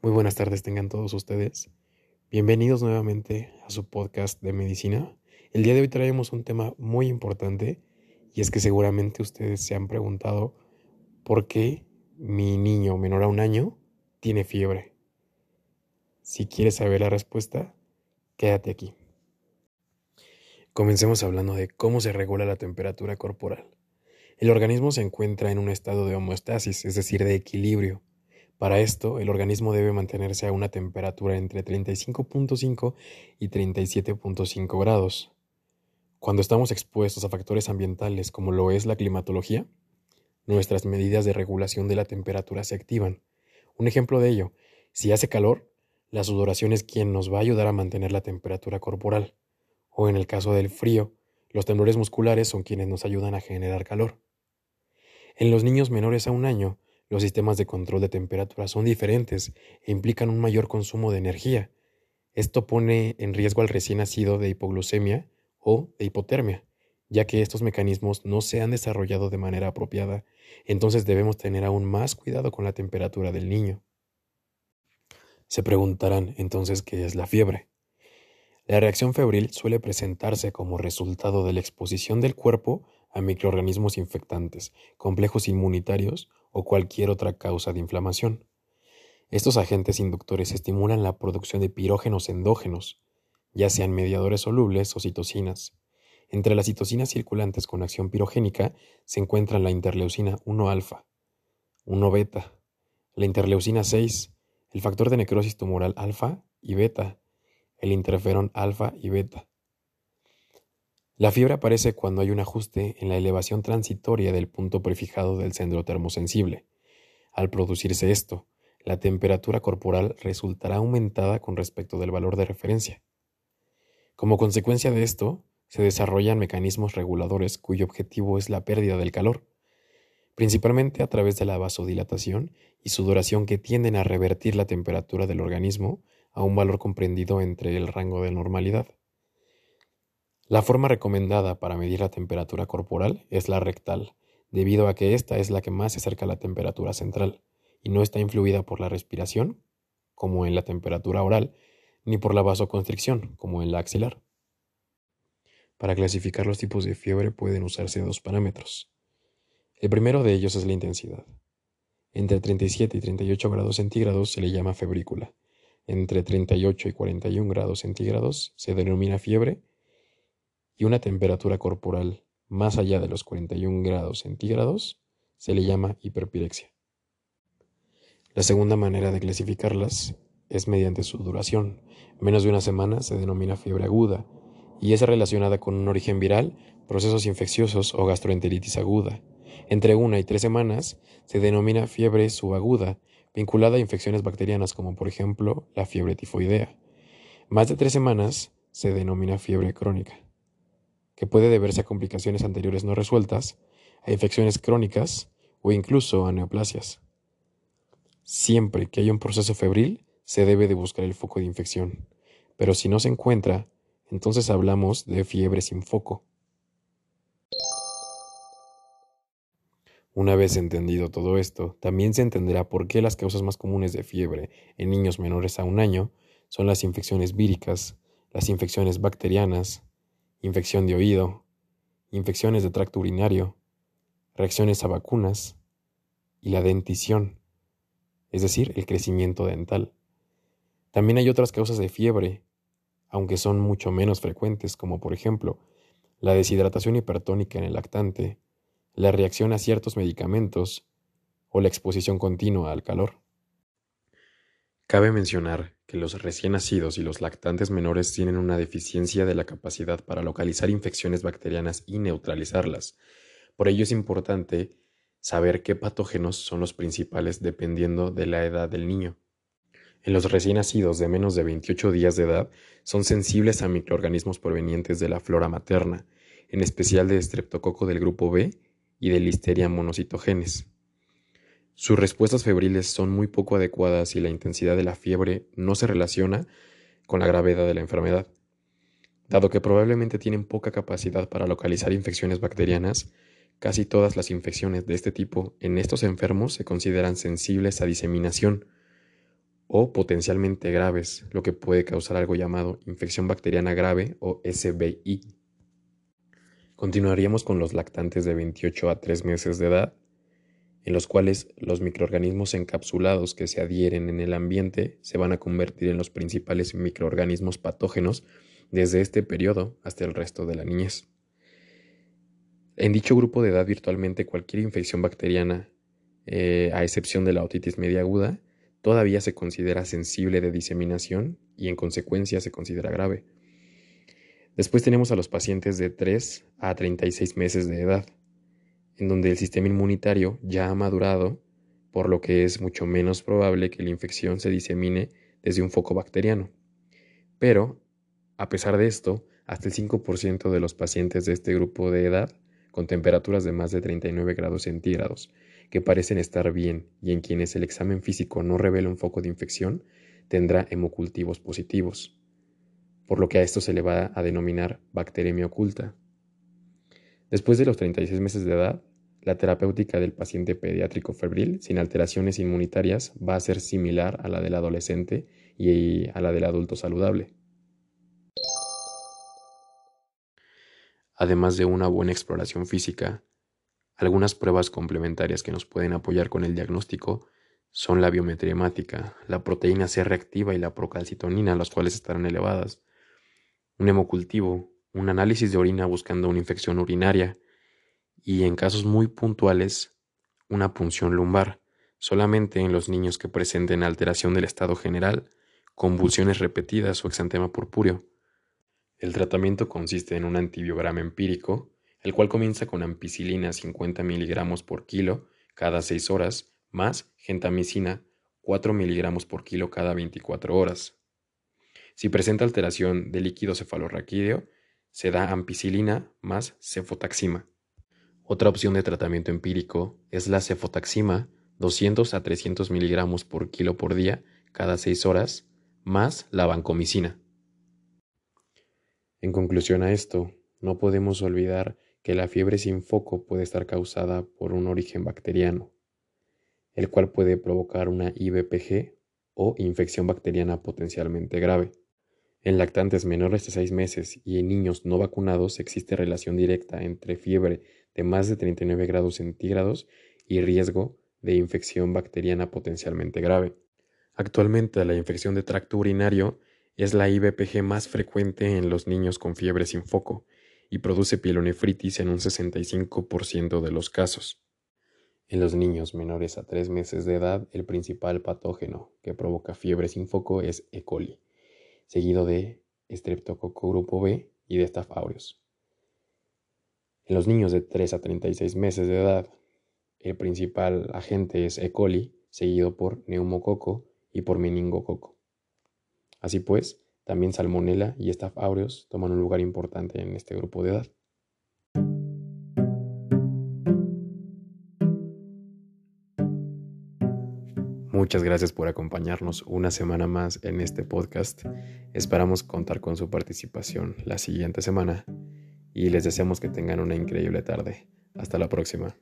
Muy buenas tardes tengan todos ustedes. Bienvenidos nuevamente a su podcast de medicina. El día de hoy traemos un tema muy importante y es que seguramente ustedes se han preguntado por qué mi niño menor a un año tiene fiebre. Si quieres saber la respuesta, quédate aquí. Comencemos hablando de cómo se regula la temperatura corporal. El organismo se encuentra en un estado de homeostasis, es decir, de equilibrio para esto, el organismo debe mantenerse a una temperatura entre 35.5 y 37.5 grados. Cuando estamos expuestos a factores ambientales como lo es la climatología, nuestras medidas de regulación de la temperatura se activan. Un ejemplo de ello, si hace calor, la sudoración es quien nos va a ayudar a mantener la temperatura corporal. O en el caso del frío, los temblores musculares son quienes nos ayudan a generar calor. En los niños menores a un año, los sistemas de control de temperatura son diferentes e implican un mayor consumo de energía. Esto pone en riesgo al recién nacido de hipoglucemia o de hipotermia, ya que estos mecanismos no se han desarrollado de manera apropiada, entonces debemos tener aún más cuidado con la temperatura del niño. Se preguntarán entonces qué es la fiebre. La reacción febril suele presentarse como resultado de la exposición del cuerpo a microorganismos infectantes, complejos inmunitarios o cualquier otra causa de inflamación. Estos agentes inductores estimulan la producción de pirógenos endógenos, ya sean mediadores solubles o citocinas. Entre las citocinas circulantes con acción pirogénica se encuentran la interleucina 1-alfa, 1-beta, la interleucina 6, el factor de necrosis tumoral alfa y beta, el interferón alfa y beta. La fiebre aparece cuando hay un ajuste en la elevación transitoria del punto prefijado del centro termosensible. Al producirse esto, la temperatura corporal resultará aumentada con respecto del valor de referencia. Como consecuencia de esto, se desarrollan mecanismos reguladores cuyo objetivo es la pérdida del calor, principalmente a través de la vasodilatación y sudoración que tienden a revertir la temperatura del organismo a un valor comprendido entre el rango de normalidad. La forma recomendada para medir la temperatura corporal es la rectal, debido a que esta es la que más se acerca a la temperatura central y no está influida por la respiración, como en la temperatura oral, ni por la vasoconstricción, como en la axilar. Para clasificar los tipos de fiebre pueden usarse dos parámetros. El primero de ellos es la intensidad. Entre 37 y 38 grados centígrados se le llama febrícula. Entre 38 y 41 grados centígrados se denomina fiebre y una temperatura corporal más allá de los 41 grados centígrados se le llama hiperpirexia. La segunda manera de clasificarlas es mediante su duración. Menos de una semana se denomina fiebre aguda y es relacionada con un origen viral, procesos infecciosos o gastroenteritis aguda. Entre una y tres semanas se denomina fiebre subaguda, vinculada a infecciones bacterianas como por ejemplo la fiebre tifoidea. Más de tres semanas se denomina fiebre crónica que puede deberse a complicaciones anteriores no resueltas, a infecciones crónicas o incluso a neoplasias. Siempre que haya un proceso febril, se debe de buscar el foco de infección, pero si no se encuentra, entonces hablamos de fiebre sin foco. Una vez entendido todo esto, también se entenderá por qué las causas más comunes de fiebre en niños menores a un año son las infecciones víricas, las infecciones bacterianas, infección de oído, infecciones de tracto urinario, reacciones a vacunas y la dentición, es decir, el crecimiento dental. También hay otras causas de fiebre, aunque son mucho menos frecuentes, como por ejemplo la deshidratación hipertónica en el lactante, la reacción a ciertos medicamentos o la exposición continua al calor. Cabe mencionar que los recién nacidos y los lactantes menores tienen una deficiencia de la capacidad para localizar infecciones bacterianas y neutralizarlas. Por ello es importante saber qué patógenos son los principales dependiendo de la edad del niño. En los recién nacidos de menos de 28 días de edad son sensibles a microorganismos provenientes de la flora materna, en especial de estreptococo del grupo B y de listeria monocitogenes. Sus respuestas febriles son muy poco adecuadas y la intensidad de la fiebre no se relaciona con la gravedad de la enfermedad. Dado que probablemente tienen poca capacidad para localizar infecciones bacterianas, casi todas las infecciones de este tipo en estos enfermos se consideran sensibles a diseminación o potencialmente graves, lo que puede causar algo llamado infección bacteriana grave o SBI. Continuaríamos con los lactantes de 28 a 3 meses de edad, en los cuales los microorganismos encapsulados que se adhieren en el ambiente se van a convertir en los principales microorganismos patógenos desde este periodo hasta el resto de la niñez. En dicho grupo de edad virtualmente cualquier infección bacteriana, eh, a excepción de la otitis media aguda, todavía se considera sensible de diseminación y en consecuencia se considera grave. Después tenemos a los pacientes de 3 a 36 meses de edad, en donde el sistema inmunitario ya ha madurado, por lo que es mucho menos probable que la infección se disemine desde un foco bacteriano. Pero, a pesar de esto, hasta el 5% de los pacientes de este grupo de edad, con temperaturas de más de 39 grados centígrados, que parecen estar bien y en quienes el examen físico no revela un foco de infección, tendrá hemocultivos positivos, por lo que a esto se le va a denominar bacteremia oculta. Después de los 36 meses de edad, la terapéutica del paciente pediátrico febril sin alteraciones inmunitarias va a ser similar a la del adolescente y a la del adulto saludable. Además de una buena exploración física, algunas pruebas complementarias que nos pueden apoyar con el diagnóstico son la biometría hemática, la proteína C reactiva y la procalcitonina, las cuales estarán elevadas, un hemocultivo, un análisis de orina buscando una infección urinaria y en casos muy puntuales una punción lumbar, solamente en los niños que presenten alteración del estado general, convulsiones repetidas o exantema purpúreo. El tratamiento consiste en un antibiograma empírico, el cual comienza con ampicilina 50 miligramos por kilo cada 6 horas, más gentamicina 4 miligramos por kilo cada 24 horas. Si presenta alteración del líquido cefalorraquídeo, se da ampicilina más cefotaxima. Otra opción de tratamiento empírico es la cefotaxima 200 a 300 miligramos por kilo por día cada 6 horas, más la vancomicina. En conclusión a esto, no podemos olvidar que la fiebre sin foco puede estar causada por un origen bacteriano, el cual puede provocar una IBPG o infección bacteriana potencialmente grave. En lactantes menores de 6 meses y en niños no vacunados existe relación directa entre fiebre de más de 39 grados centígrados y riesgo de infección bacteriana potencialmente grave. Actualmente la infección de tracto urinario es la IBPG más frecuente en los niños con fiebre sin foco y produce pielonefritis en un 65% de los casos. En los niños menores a 3 meses de edad, el principal patógeno que provoca fiebre sin foco es E. coli, seguido de Streptococcus grupo B y de Staph aureus. En los niños de 3 a 36 meses de edad, el principal agente es E. coli, seguido por neumococo y por meningococo. Así pues, también Salmonella y Staph toman un lugar importante en este grupo de edad. Muchas gracias por acompañarnos una semana más en este podcast. Esperamos contar con su participación la siguiente semana y les deseamos que tengan una increíble tarde. Hasta la próxima.